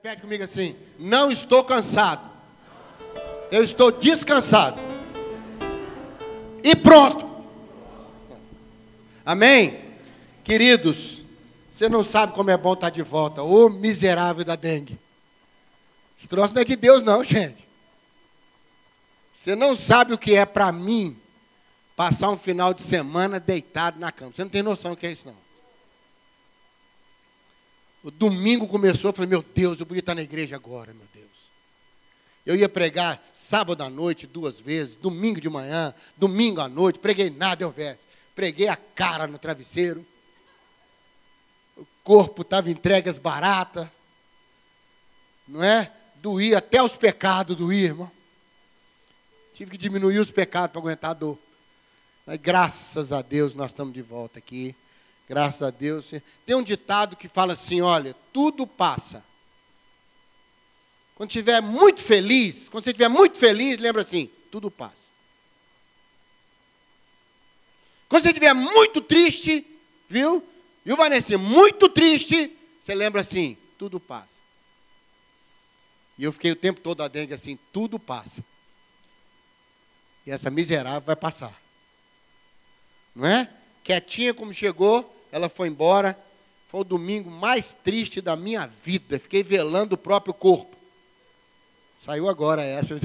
Repete comigo assim: não estou cansado. Eu estou descansado. E pronto. Amém? Queridos, você não sabe como é bom estar de volta. Ô miserável da dengue. Esse troço não é de Deus, não, gente. Você não sabe o que é para mim passar um final de semana deitado na cama. Você não tem noção do que é isso, não. O domingo começou, eu falei, meu Deus, eu podia estar na igreja agora, meu Deus. Eu ia pregar sábado à noite duas vezes, domingo de manhã, domingo à noite, preguei nada, eu verso. Preguei a cara no travesseiro. O corpo estava entregue às baratas. Não é? Doía até os pecados, doía, irmão. Tive que diminuir os pecados para aguentar a dor. Mas graças a Deus nós estamos de volta aqui. Graças a Deus. Tem um ditado que fala assim: olha, tudo passa. Quando estiver muito feliz, quando você estiver muito feliz, lembra assim: tudo passa. Quando você estiver muito triste, viu? Viu, Vanessa? Muito triste, você lembra assim: tudo passa. E eu fiquei o tempo todo a dengue assim: tudo passa. E essa miserável vai passar. Não é? Quietinha como chegou, ela foi embora. Foi o domingo mais triste da minha vida. Fiquei velando o próprio corpo. Saiu agora essa.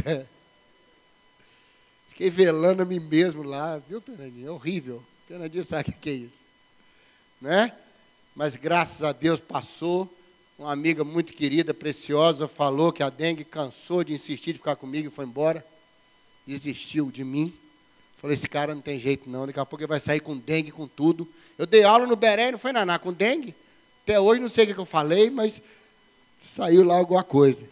Fiquei velando a mim mesmo lá, viu, Fernandinho? É horrível. Fernandinho sabe o que é isso. Né? Mas graças a Deus passou. Uma amiga muito querida, preciosa, falou que a dengue cansou de insistir de ficar comigo e foi embora. Desistiu de mim. Falei, esse cara não tem jeito não, daqui a pouco ele vai sair com dengue, com tudo. Eu dei aula no Beré, não foi naná, com dengue. Até hoje não sei o que eu falei, mas saiu lá alguma coisa.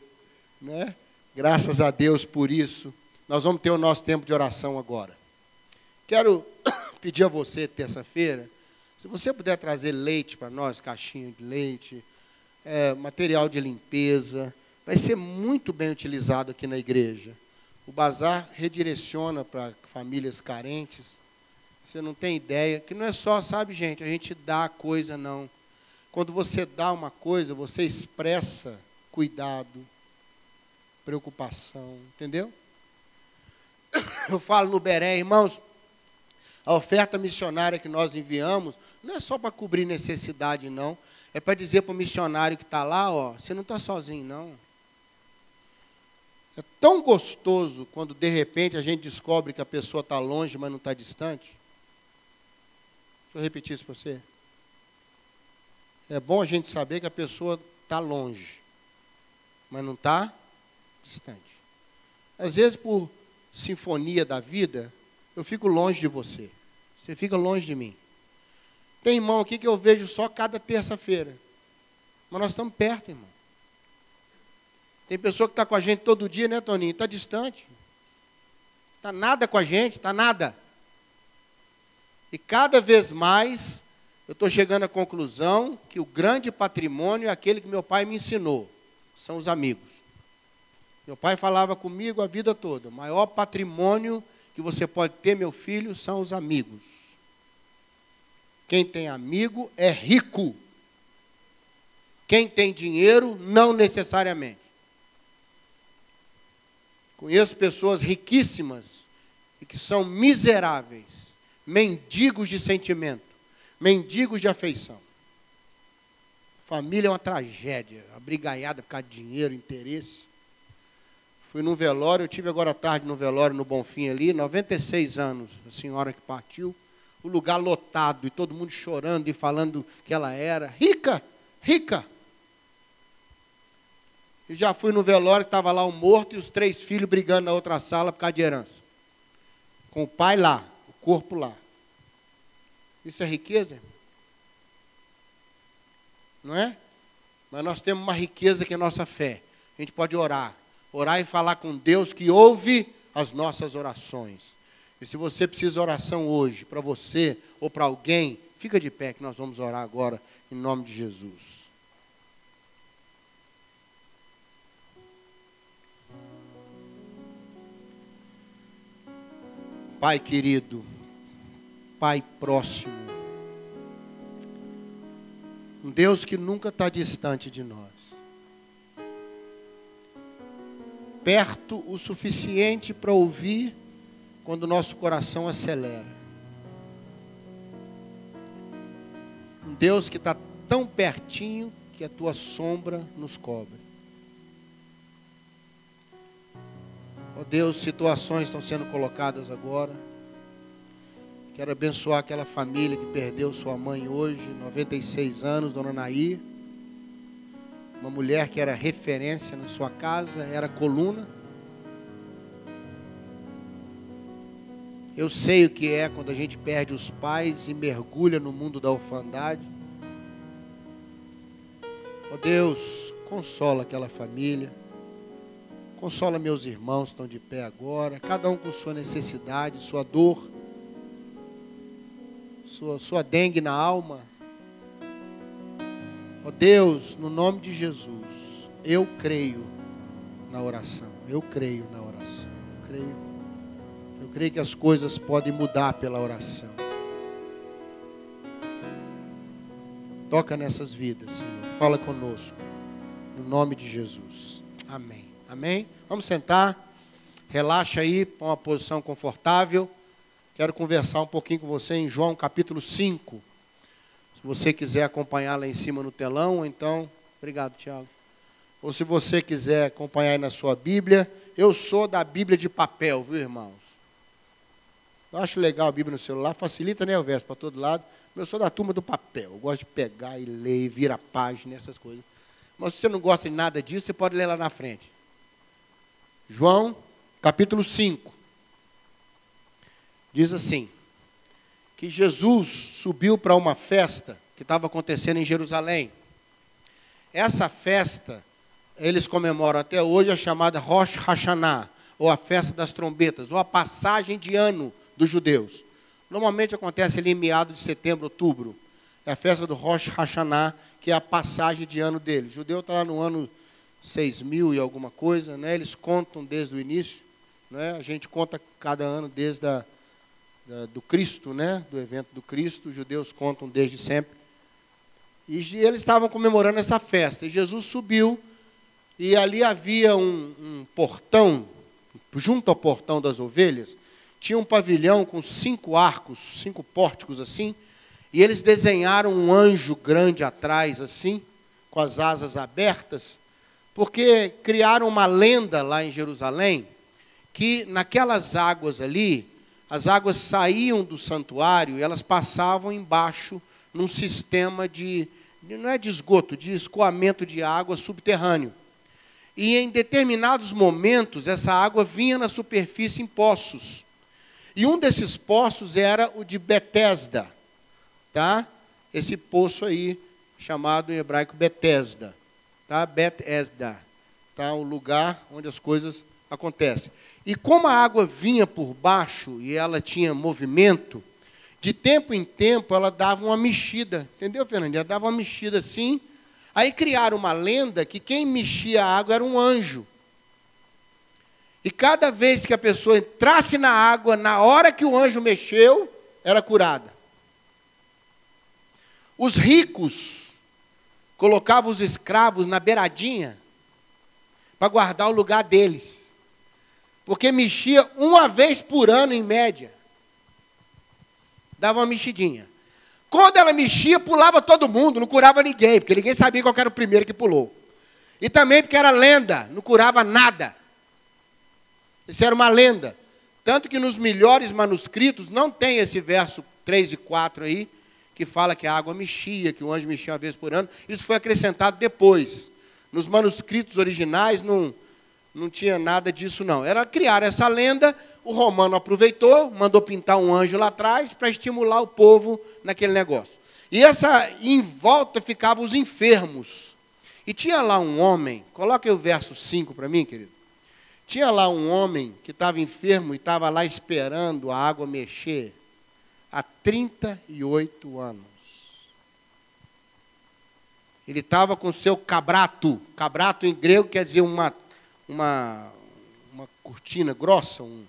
Né? Graças a Deus por isso. Nós vamos ter o nosso tempo de oração agora. Quero pedir a você, terça-feira, se você puder trazer leite para nós, caixinha de leite, é, material de limpeza, vai ser muito bem utilizado aqui na igreja. O bazar redireciona para famílias carentes. Você não tem ideia. Que não é só, sabe, gente, a gente dá coisa, não. Quando você dá uma coisa, você expressa cuidado, preocupação, entendeu? Eu falo no Beré, irmãos, a oferta missionária que nós enviamos não é só para cobrir necessidade, não. É para dizer para o missionário que está lá, ó, você não está sozinho, não. É tão gostoso quando de repente a gente descobre que a pessoa está longe, mas não está distante. Deixa eu repetir isso para você. É bom a gente saber que a pessoa está longe, mas não está distante. Às vezes, por sinfonia da vida, eu fico longe de você. Você fica longe de mim. Tem irmão aqui que eu vejo só cada terça-feira. Mas nós estamos perto, irmão. Tem pessoa que está com a gente todo dia, né, Toninho? Está distante. Está nada com a gente, está nada. E cada vez mais eu estou chegando à conclusão que o grande patrimônio é aquele que meu pai me ensinou. São os amigos. Meu pai falava comigo a vida toda. O maior patrimônio que você pode ter, meu filho, são os amigos. Quem tem amigo é rico. Quem tem dinheiro, não necessariamente. Conheço pessoas riquíssimas e que são miseráveis, mendigos de sentimento, mendigos de afeição. Família é uma tragédia, uma brigaiada por causa de dinheiro, interesse. Fui no velório, eu tive agora à tarde no velório no Bonfim ali, 96 anos, a senhora que partiu, o lugar lotado e todo mundo chorando e falando que ela era rica, rica. E já fui no velório, estava lá o morto e os três filhos brigando na outra sala por causa de herança. Com o pai lá, o corpo lá. Isso é riqueza? Não é? Mas nós temos uma riqueza que é nossa fé. A gente pode orar. Orar e falar com Deus que ouve as nossas orações. E se você precisa oração hoje, para você ou para alguém, fica de pé que nós vamos orar agora, em nome de Jesus. Pai querido, Pai próximo, um Deus que nunca está distante de nós. perto o suficiente para ouvir quando o nosso coração acelera. Um Deus que está tão pertinho que a tua sombra nos cobre. Ó oh Deus, situações estão sendo colocadas agora. Quero abençoar aquela família que perdeu sua mãe hoje, 96 anos, dona Nair. Uma mulher que era referência na sua casa, era coluna. Eu sei o que é quando a gente perde os pais e mergulha no mundo da orfandade. Ó oh Deus, consola aquela família. Consola meus irmãos que estão de pé agora, cada um com sua necessidade, sua dor, sua, sua dengue na alma. Ó oh Deus, no nome de Jesus, eu creio na oração. Eu creio na oração. Eu creio. Eu creio que as coisas podem mudar pela oração. Toca nessas vidas, Senhor. Fala conosco. No nome de Jesus. Amém. Amém? Vamos sentar. Relaxa aí, põe uma posição confortável. Quero conversar um pouquinho com você em João capítulo 5. Se você quiser acompanhar lá em cima no telão, então, obrigado, Tiago. Ou se você quiser acompanhar aí na sua Bíblia, eu sou da Bíblia de papel, viu, irmãos? Eu acho legal a Bíblia no celular, facilita, né, verso para todo lado. Mas eu sou da turma do papel. Eu gosto de pegar e ler, virar página, essas coisas. Mas se você não gosta de nada disso, você pode ler lá na frente. João, capítulo 5. Diz assim: que Jesus subiu para uma festa que estava acontecendo em Jerusalém. Essa festa, eles comemoram até hoje a chamada Rosh Hashanah, ou a festa das trombetas, ou a passagem de ano dos judeus. Normalmente acontece ali em meados de setembro, outubro. É a festa do Rosh Hashanah, que é a passagem de ano dele. O judeu está lá no ano seis mil e alguma coisa, né? Eles contam desde o início, né? A gente conta cada ano desde a, da, do Cristo, né? Do evento do Cristo, os judeus contam desde sempre. E eles estavam comemorando essa festa. E Jesus subiu e ali havia um, um portão, junto ao portão das ovelhas, tinha um pavilhão com cinco arcos, cinco pórticos assim, e eles desenharam um anjo grande atrás assim, com as asas abertas, porque criaram uma lenda lá em Jerusalém que naquelas águas ali, as águas saíam do santuário e elas passavam embaixo num sistema de não é de esgoto, de escoamento de água subterrâneo. E em determinados momentos essa água vinha na superfície em poços. E um desses poços era o de Betesda, tá? Esse poço aí chamado em hebraico Betesda tá? Bet Esda, tá? O lugar onde as coisas acontecem. E como a água vinha por baixo e ela tinha movimento, de tempo em tempo ela dava uma mexida, entendeu, Fernando? Ela dava uma mexida assim. Aí criaram uma lenda que quem mexia a água era um anjo. E cada vez que a pessoa entrasse na água, na hora que o anjo mexeu, era curada. Os ricos colocava os escravos na beiradinha para guardar o lugar deles. Porque mexia uma vez por ano, em média. Dava uma mexidinha. Quando ela mexia, pulava todo mundo, não curava ninguém, porque ninguém sabia qual era o primeiro que pulou. E também porque era lenda, não curava nada. Isso era uma lenda. Tanto que nos melhores manuscritos não tem esse verso 3 e 4 aí, que fala que a água mexia, que o anjo mexia uma vez por ano. Isso foi acrescentado depois. Nos manuscritos originais não, não tinha nada disso, não. Era criar essa lenda, o romano aproveitou, mandou pintar um anjo lá atrás para estimular o povo naquele negócio. E essa em volta ficavam os enfermos. E tinha lá um homem, coloque o verso 5 para mim, querido. Tinha lá um homem que estava enfermo e estava lá esperando a água mexer há 38 anos. Ele estava com seu cabrato. Cabrato em grego quer dizer uma, uma, uma cortina grossa, um,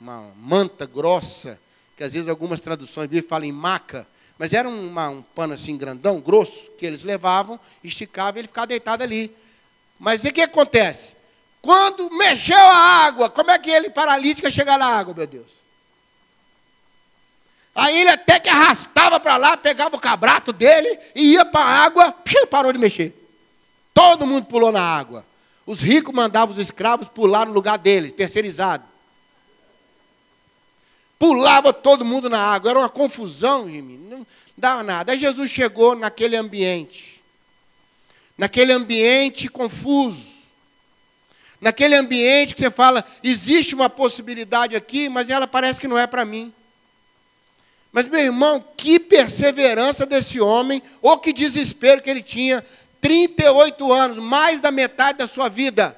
uma manta grossa, que às vezes algumas traduções bíblicas falam em maca, mas era uma, um pano assim grandão, grosso, que eles levavam, esticavam e ele ficava deitado ali. Mas o que acontece? Quando mexeu a água, como é que ele paralítico chega na água, meu Deus? Aí ele até que arrastava para lá, pegava o cabrato dele e ia para a água, parou de mexer. Todo mundo pulou na água. Os ricos mandavam os escravos pular no lugar deles, terceirizado. Pulava todo mundo na água, era uma confusão, Jimmy, não dava nada. Aí Jesus chegou naquele ambiente, naquele ambiente confuso, naquele ambiente que você fala, existe uma possibilidade aqui, mas ela parece que não é para mim. Mas, meu irmão, que perseverança desse homem, ou que desespero que ele tinha. 38 anos, mais da metade da sua vida.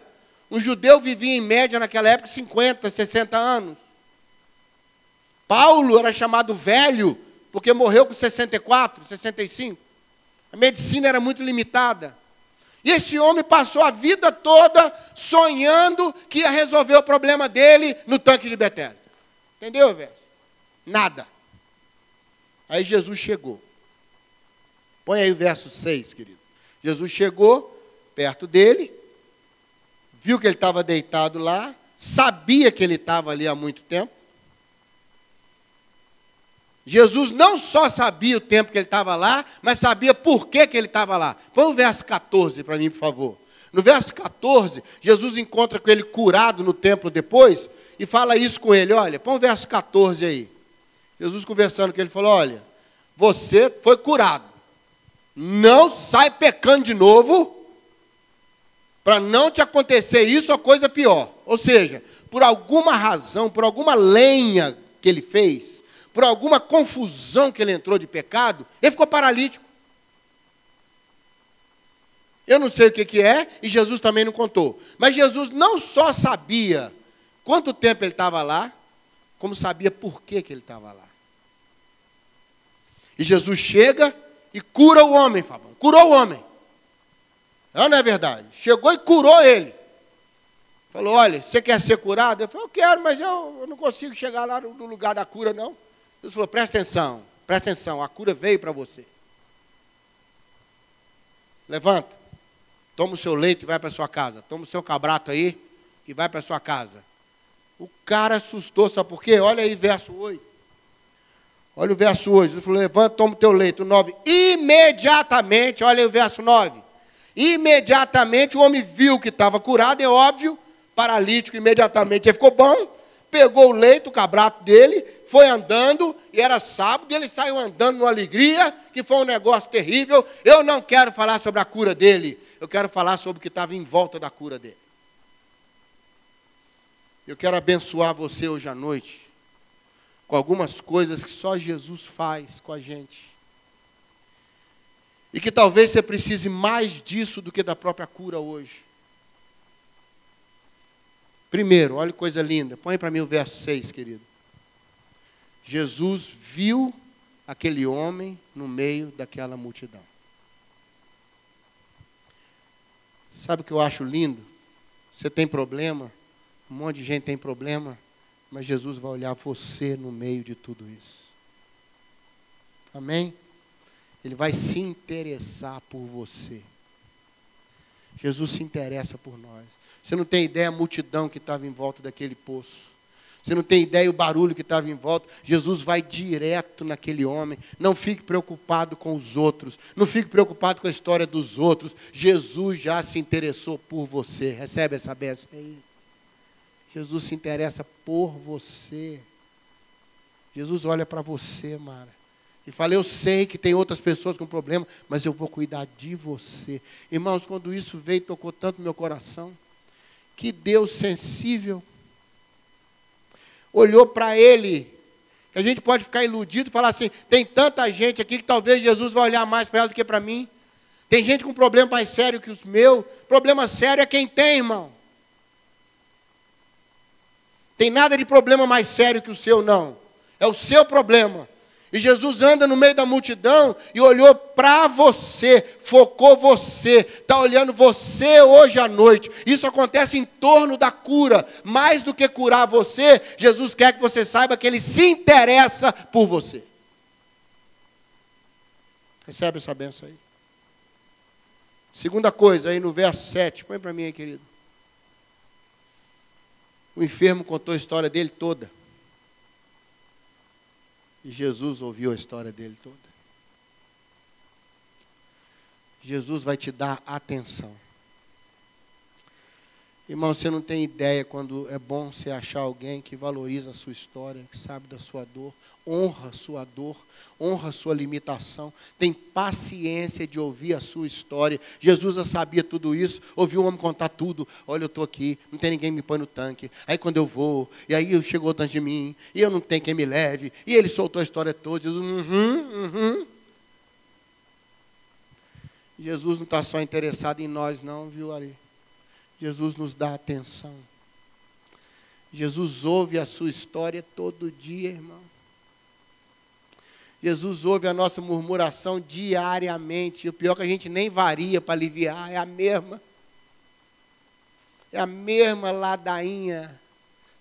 Um judeu vivia em média naquela época 50, 60 anos. Paulo era chamado velho, porque morreu com 64, 65. A medicina era muito limitada. E esse homem passou a vida toda sonhando que ia resolver o problema dele no tanque de Betesda. Entendeu, velho? Nada. Aí Jesus chegou. Põe aí o verso 6, querido. Jesus chegou perto dele, viu que ele estava deitado lá, sabia que ele estava ali há muito tempo. Jesus não só sabia o tempo que ele estava lá, mas sabia por que, que ele estava lá. Põe o verso 14 para mim, por favor. No verso 14, Jesus encontra com ele curado no templo depois e fala isso com ele. Olha, põe o verso 14 aí. Jesus conversando com ele falou: Olha, você foi curado. Não sai pecando de novo, para não te acontecer isso ou coisa pior. Ou seja, por alguma razão, por alguma lenha que ele fez, por alguma confusão que ele entrou de pecado, ele ficou paralítico. Eu não sei o que, que é, e Jesus também não contou. Mas Jesus não só sabia quanto tempo ele estava lá, como sabia por que, que ele estava lá. E Jesus chega e cura o homem, Fabão. Curou o homem. Não, não é verdade? Chegou e curou ele. Falou: olha, você quer ser curado? Eu falei, eu quero, mas eu, eu não consigo chegar lá no, no lugar da cura, não. Deus falou: presta atenção, presta atenção, a cura veio para você. Levanta, toma o seu leite e vai para sua casa. Toma o seu cabrato aí e vai para sua casa. O cara assustou, sabe por quê? Olha aí, verso 8. Olha o verso 8. Ele falou: levanta, toma o teu leite. O 9. Imediatamente, olha o verso 9. Imediatamente o homem viu que estava curado, é óbvio, paralítico, imediatamente ele ficou bom, pegou o leite, o cabrato dele, foi andando, e era sábado, e ele saiu andando numa alegria, que foi um negócio terrível. Eu não quero falar sobre a cura dele, eu quero falar sobre o que estava em volta da cura dele. Eu quero abençoar você hoje à noite, com algumas coisas que só Jesus faz com a gente. E que talvez você precise mais disso do que da própria cura hoje. Primeiro, olha que coisa linda. Põe para mim o verso 6, querido. Jesus viu aquele homem no meio daquela multidão. Sabe o que eu acho lindo? Você tem problema, um monte de gente tem problema, mas Jesus vai olhar você no meio de tudo isso. Amém? Ele vai se interessar por você. Jesus se interessa por nós. Você não tem ideia a multidão que estava em volta daquele poço. Você não tem ideia o barulho que estava em volta. Jesus vai direto naquele homem. Não fique preocupado com os outros. Não fique preocupado com a história dos outros. Jesus já se interessou por você. Recebe essa bênção aí. Jesus se interessa por você. Jesus olha para você, Mara. E fala: Eu sei que tem outras pessoas com problema, mas eu vou cuidar de você. Irmãos, quando isso veio, tocou tanto meu coração. Que Deus sensível olhou para ele. A gente pode ficar iludido e falar assim: tem tanta gente aqui que talvez Jesus vai olhar mais para ela do que para mim. Tem gente com problema mais sério que os meus. Problema sério é quem tem, irmão. Tem nada de problema mais sério que o seu, não. É o seu problema. E Jesus anda no meio da multidão e olhou para você, focou você, está olhando você hoje à noite. Isso acontece em torno da cura. Mais do que curar você, Jesus quer que você saiba que Ele se interessa por você. Recebe essa benção aí. Segunda coisa, aí no verso 7, põe para mim aí, querido. O enfermo contou a história dele toda. E Jesus ouviu a história dele toda. Jesus vai te dar atenção. Irmão, você não tem ideia quando é bom você achar alguém que valoriza a sua história, que sabe da sua dor, honra a sua dor, honra a sua limitação, tem paciência de ouvir a sua história. Jesus já sabia tudo isso, ouviu o homem contar tudo. Olha, eu estou aqui, não tem ninguém me põe no tanque. Aí quando eu vou, e aí chegou diante de mim, e eu não tenho quem me leve. E ele soltou a história toda. Jesus, uhum, uhum. Jesus não está só interessado em nós, não, viu, Ari? Jesus nos dá atenção. Jesus ouve a sua história todo dia, irmão. Jesus ouve a nossa murmuração diariamente. E o pior é que a gente nem varia para aliviar, é a mesma. É a mesma ladainha.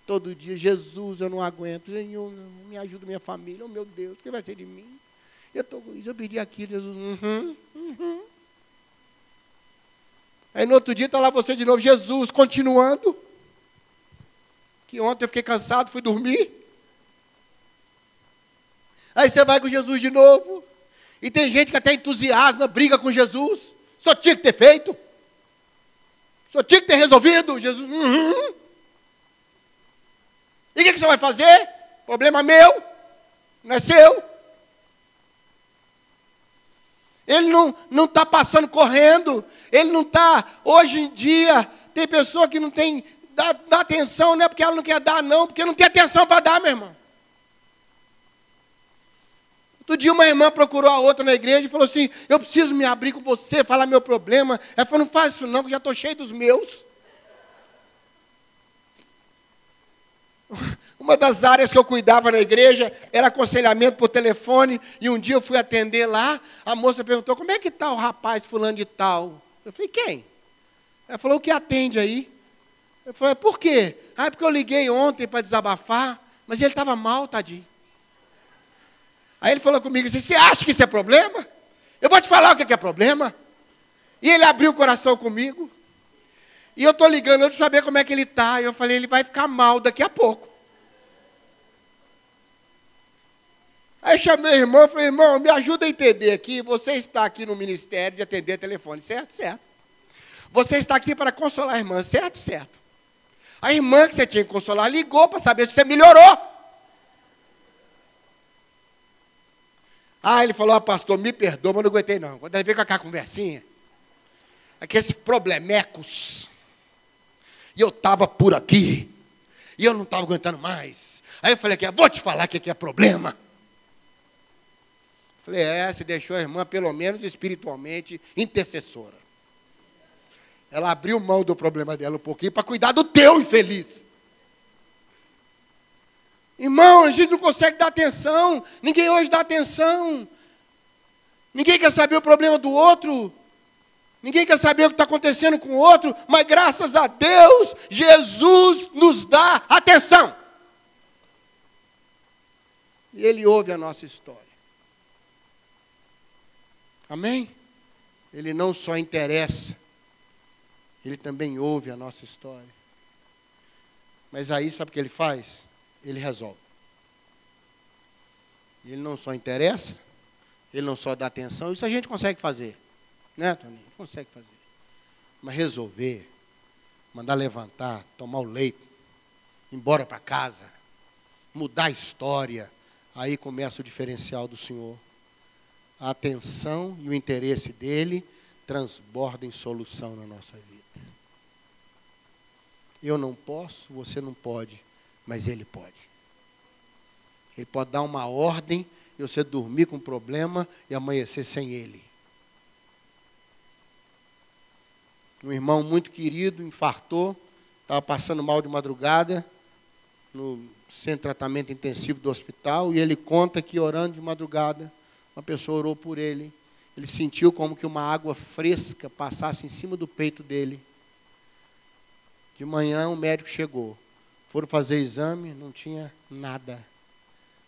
Todo dia, Jesus, eu não aguento. Senhor, me ajuda minha família. Oh, meu Deus, o que vai ser de mim? Eu, tô, eu pedi aquilo, Jesus. Uhum, uhum. Aí no outro dia está lá você de novo, Jesus, continuando. Que ontem eu fiquei cansado, fui dormir. Aí você vai com Jesus de novo. E tem gente que até entusiasma, briga com Jesus. Só tinha que ter feito. Só tinha que ter resolvido. Jesus. Uhum. E o que, que você vai fazer? Problema meu, não é seu. Ele não está passando correndo. Ele não está. Hoje em dia, tem pessoa que não tem. Dá, dá atenção, não é porque ela não quer dar, não, porque não tem atenção para dar, meu irmão. Outro dia uma irmã procurou a outra na igreja e falou assim: Eu preciso me abrir com você, falar meu problema. Ela falou: Não faz isso não, que já estou cheio dos meus. Uma das áreas que eu cuidava na igreja era aconselhamento por telefone. E um dia eu fui atender lá. A moça perguntou: Como é que está o rapaz fulano de tal? Eu falei: Quem? Ela falou: O que atende aí? Eu falei: Por quê? Ah, é porque eu liguei ontem para desabafar, mas ele estava mal, tadinho. Aí ele falou comigo assim: Você acha que isso é problema? Eu vou te falar o que é problema. E ele abriu o coração comigo. E eu estou ligando, eu de saber como é que ele está. E eu falei: Ele vai ficar mal daqui a pouco. Aí chamei o irmão e falei, irmão, me ajuda a entender aqui. Você está aqui no ministério de atender telefone, certo? Certo. Você está aqui para consolar a irmã, certo? Certo. A irmã que você tinha que consolar ligou para saber se você melhorou. Ah, ele falou, ah, pastor, me perdoa, mas não aguentei não. Quando ele veio com aquela conversinha, aqueles problemecos, e eu estava por aqui, e eu não estava aguentando mais. Aí eu falei aqui, vou te falar que aqui é problema. Falei, é, você deixou a irmã, pelo menos espiritualmente, intercessora. Ela abriu mão do problema dela um pouquinho para cuidar do teu infeliz. Irmão, a gente não consegue dar atenção. Ninguém hoje dá atenção. Ninguém quer saber o problema do outro. Ninguém quer saber o que está acontecendo com o outro. Mas graças a Deus, Jesus nos dá atenção. E Ele ouve a nossa história. Amém? Ele não só interessa, ele também ouve a nossa história. Mas aí, sabe o que ele faz? Ele resolve. Ele não só interessa, ele não só dá atenção, isso a gente consegue fazer. Né, Toninho? Consegue fazer. Mas resolver, mandar levantar, tomar o leito, ir embora para casa, mudar a história, aí começa o diferencial do Senhor a atenção e o interesse dele transbordam em solução na nossa vida. Eu não posso, você não pode, mas ele pode. Ele pode dar uma ordem e você dormir com problema e amanhecer sem ele. Um irmão muito querido infartou, estava passando mal de madrugada no centro de tratamento intensivo do hospital e ele conta que orando de madrugada uma pessoa orou por ele. Ele sentiu como que uma água fresca passasse em cima do peito dele. De manhã o médico chegou. Foram fazer exame, não tinha nada.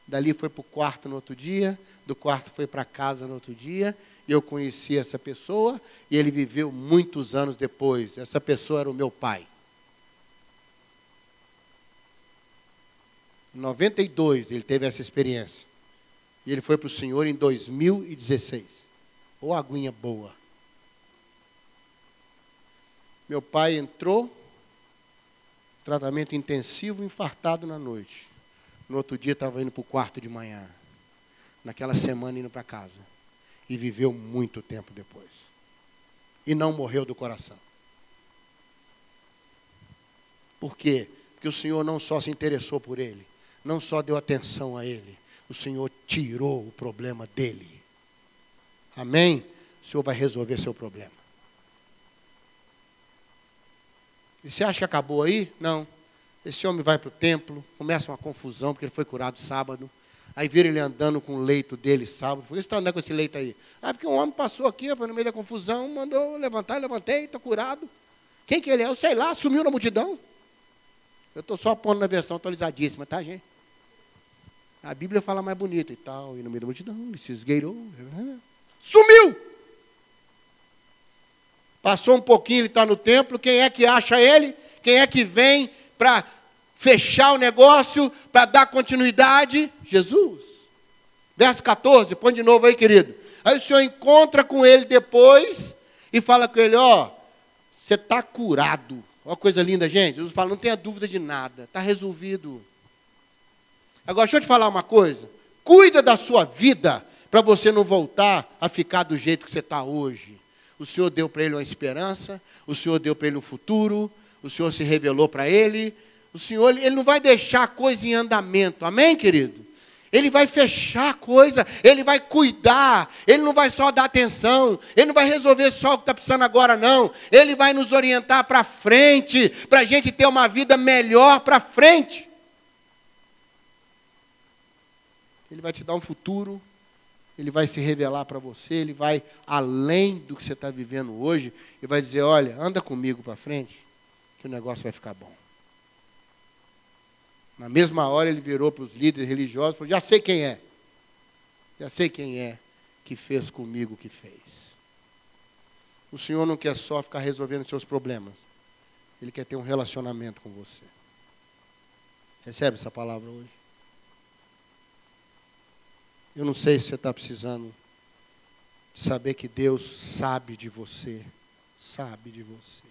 Dali foi para o quarto no outro dia, do quarto foi para casa no outro dia. Eu conheci essa pessoa e ele viveu muitos anos depois. Essa pessoa era o meu pai. Em 92 ele teve essa experiência. E ele foi para o Senhor em 2016. Ou aguinha boa. Meu pai entrou, tratamento intensivo, infartado na noite. No outro dia estava indo para o quarto de manhã. Naquela semana indo para casa. E viveu muito tempo depois. E não morreu do coração. Por quê? Porque o Senhor não só se interessou por ele, não só deu atenção a ele, o Senhor tirou o problema dele. Amém? O Senhor vai resolver seu problema. E você acha que acabou aí? Não. Esse homem vai para o templo, começa uma confusão, porque ele foi curado sábado. Aí vira ele andando com o leito dele sábado. Por que você está andando com esse leito aí? Ah, porque um homem passou aqui, no meio da confusão, mandou levantar, levantei, estou curado. Quem que ele é? Eu sei lá, sumiu na multidão. Eu estou só pondo na versão atualizadíssima, tá, gente? A Bíblia fala mais bonito e tal, e no meio da multidão, ele se esgueirou. Sumiu! Passou um pouquinho, ele está no templo. Quem é que acha ele? Quem é que vem para fechar o negócio, para dar continuidade? Jesus. Verso 14, põe de novo aí, querido. Aí o Senhor encontra com ele depois e fala com ele: Ó, você está curado. Olha coisa linda, gente. Jesus fala: Não tenha dúvida de nada, está resolvido. Agora, deixa eu te falar uma coisa. Cuida da sua vida para você não voltar a ficar do jeito que você está hoje. O Senhor deu para ele uma esperança, o Senhor deu para ele um futuro, o Senhor se revelou para ele. O Senhor, ele não vai deixar a coisa em andamento, amém, querido? Ele vai fechar a coisa, ele vai cuidar, ele não vai só dar atenção, ele não vai resolver só o que está precisando agora, não. Ele vai nos orientar para frente, para a gente ter uma vida melhor para frente. Ele vai te dar um futuro, ele vai se revelar para você, ele vai além do que você está vivendo hoje e vai dizer: olha, anda comigo para frente, que o negócio vai ficar bom. Na mesma hora ele virou para os líderes religiosos e falou: já sei quem é, já sei quem é que fez comigo o que fez. O Senhor não quer só ficar resolvendo seus problemas, Ele quer ter um relacionamento com você. Recebe essa palavra hoje? Eu não sei se você está precisando de saber que Deus sabe de você. Sabe de você.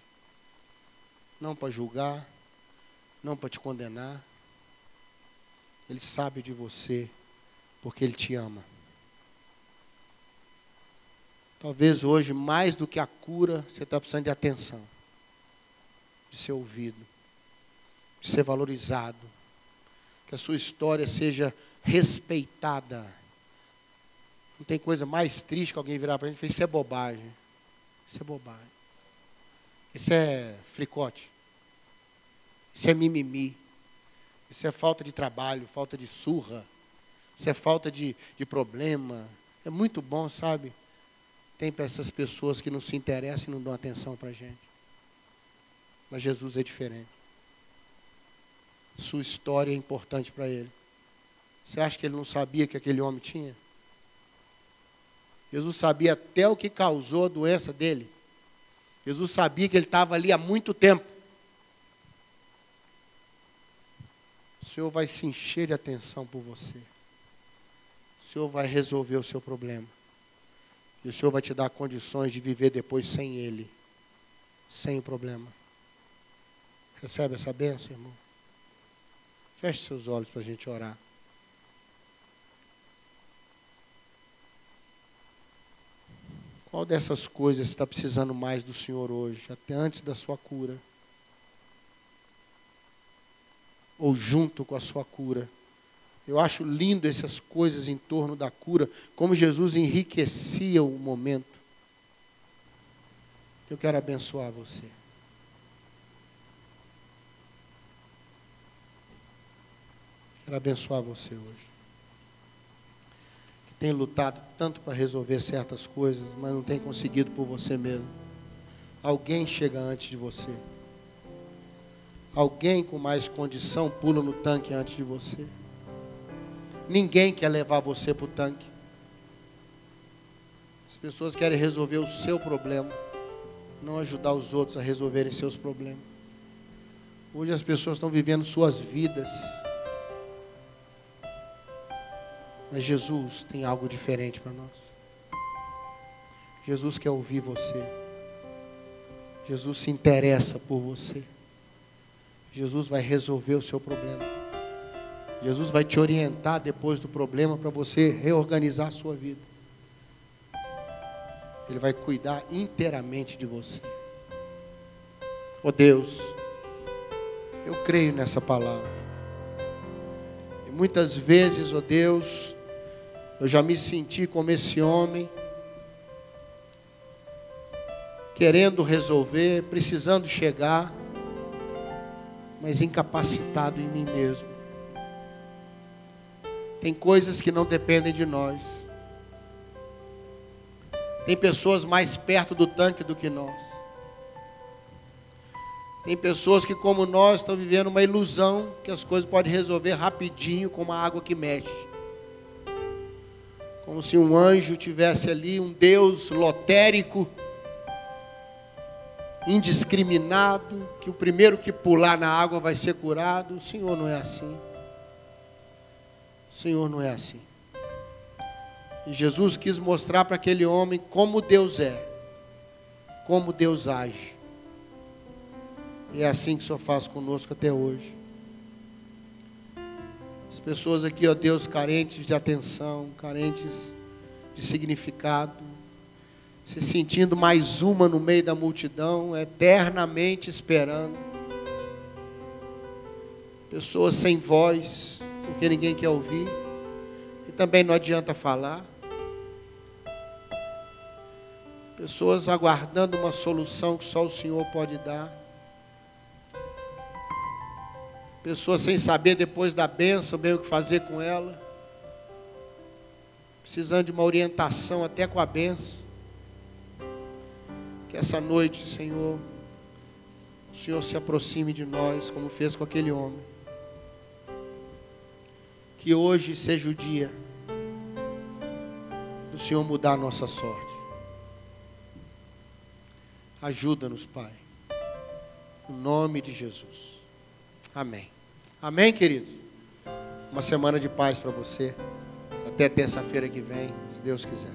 Não para julgar, não para te condenar. Ele sabe de você porque Ele te ama. Talvez hoje, mais do que a cura, você está precisando de atenção, de ser ouvido, de ser valorizado, que a sua história seja respeitada não tem coisa mais triste que alguém virar para a gente e falar, isso é bobagem. Isso é bobagem. Isso é fricote. Isso é mimimi. Isso é falta de trabalho, falta de surra. Isso é falta de, de problema. É muito bom, sabe? Tem para essas pessoas que não se interessam e não dão atenção para a gente. Mas Jesus é diferente. Sua história é importante para ele. Você acha que ele não sabia que aquele homem tinha? Jesus sabia até o que causou a doença dele. Jesus sabia que ele estava ali há muito tempo. O Senhor vai se encher de atenção por você. O Senhor vai resolver o seu problema. E o Senhor vai te dar condições de viver depois sem Ele, sem o problema. Recebe essa bênção, irmão? Feche seus olhos para a gente orar. Qual dessas coisas está precisando mais do Senhor hoje, até antes da sua cura? Ou junto com a sua cura? Eu acho lindo essas coisas em torno da cura, como Jesus enriquecia o momento. Eu quero abençoar você. Quero abençoar você hoje tem lutado tanto para resolver certas coisas, mas não tem conseguido por você mesmo. Alguém chega antes de você. Alguém com mais condição pula no tanque antes de você. Ninguém quer levar você para o tanque. As pessoas querem resolver o seu problema, não ajudar os outros a resolverem seus problemas. Hoje as pessoas estão vivendo suas vidas Mas Jesus tem algo diferente para nós. Jesus quer ouvir você. Jesus se interessa por você. Jesus vai resolver o seu problema. Jesus vai te orientar depois do problema para você reorganizar a sua vida. Ele vai cuidar inteiramente de você. Oh Deus, eu creio nessa palavra. E muitas vezes, oh Deus, eu já me senti como esse homem, querendo resolver, precisando chegar, mas incapacitado em mim mesmo. Tem coisas que não dependem de nós. Tem pessoas mais perto do tanque do que nós. Tem pessoas que, como nós, estão vivendo uma ilusão que as coisas podem resolver rapidinho, como a água que mexe. Como se um anjo tivesse ali, um Deus lotérico, indiscriminado, que o primeiro que pular na água vai ser curado. O Senhor não é assim. O Senhor não é assim. E Jesus quis mostrar para aquele homem como Deus é, como Deus age. E é assim que o Senhor faz conosco até hoje. As pessoas aqui, ó Deus, carentes de atenção, carentes de significado, se sentindo mais uma no meio da multidão, eternamente esperando. Pessoas sem voz, porque ninguém quer ouvir, e também não adianta falar. Pessoas aguardando uma solução que só o Senhor pode dar. Pessoas sem saber depois da bênção bem o que fazer com ela. Precisando de uma orientação até com a bênção. Que essa noite, Senhor, o Senhor se aproxime de nós, como fez com aquele homem. Que hoje seja o dia do Senhor mudar a nossa sorte. Ajuda-nos, Pai. Em nome de Jesus. Amém. Amém, queridos? Uma semana de paz para você. Até terça-feira que vem, se Deus quiser.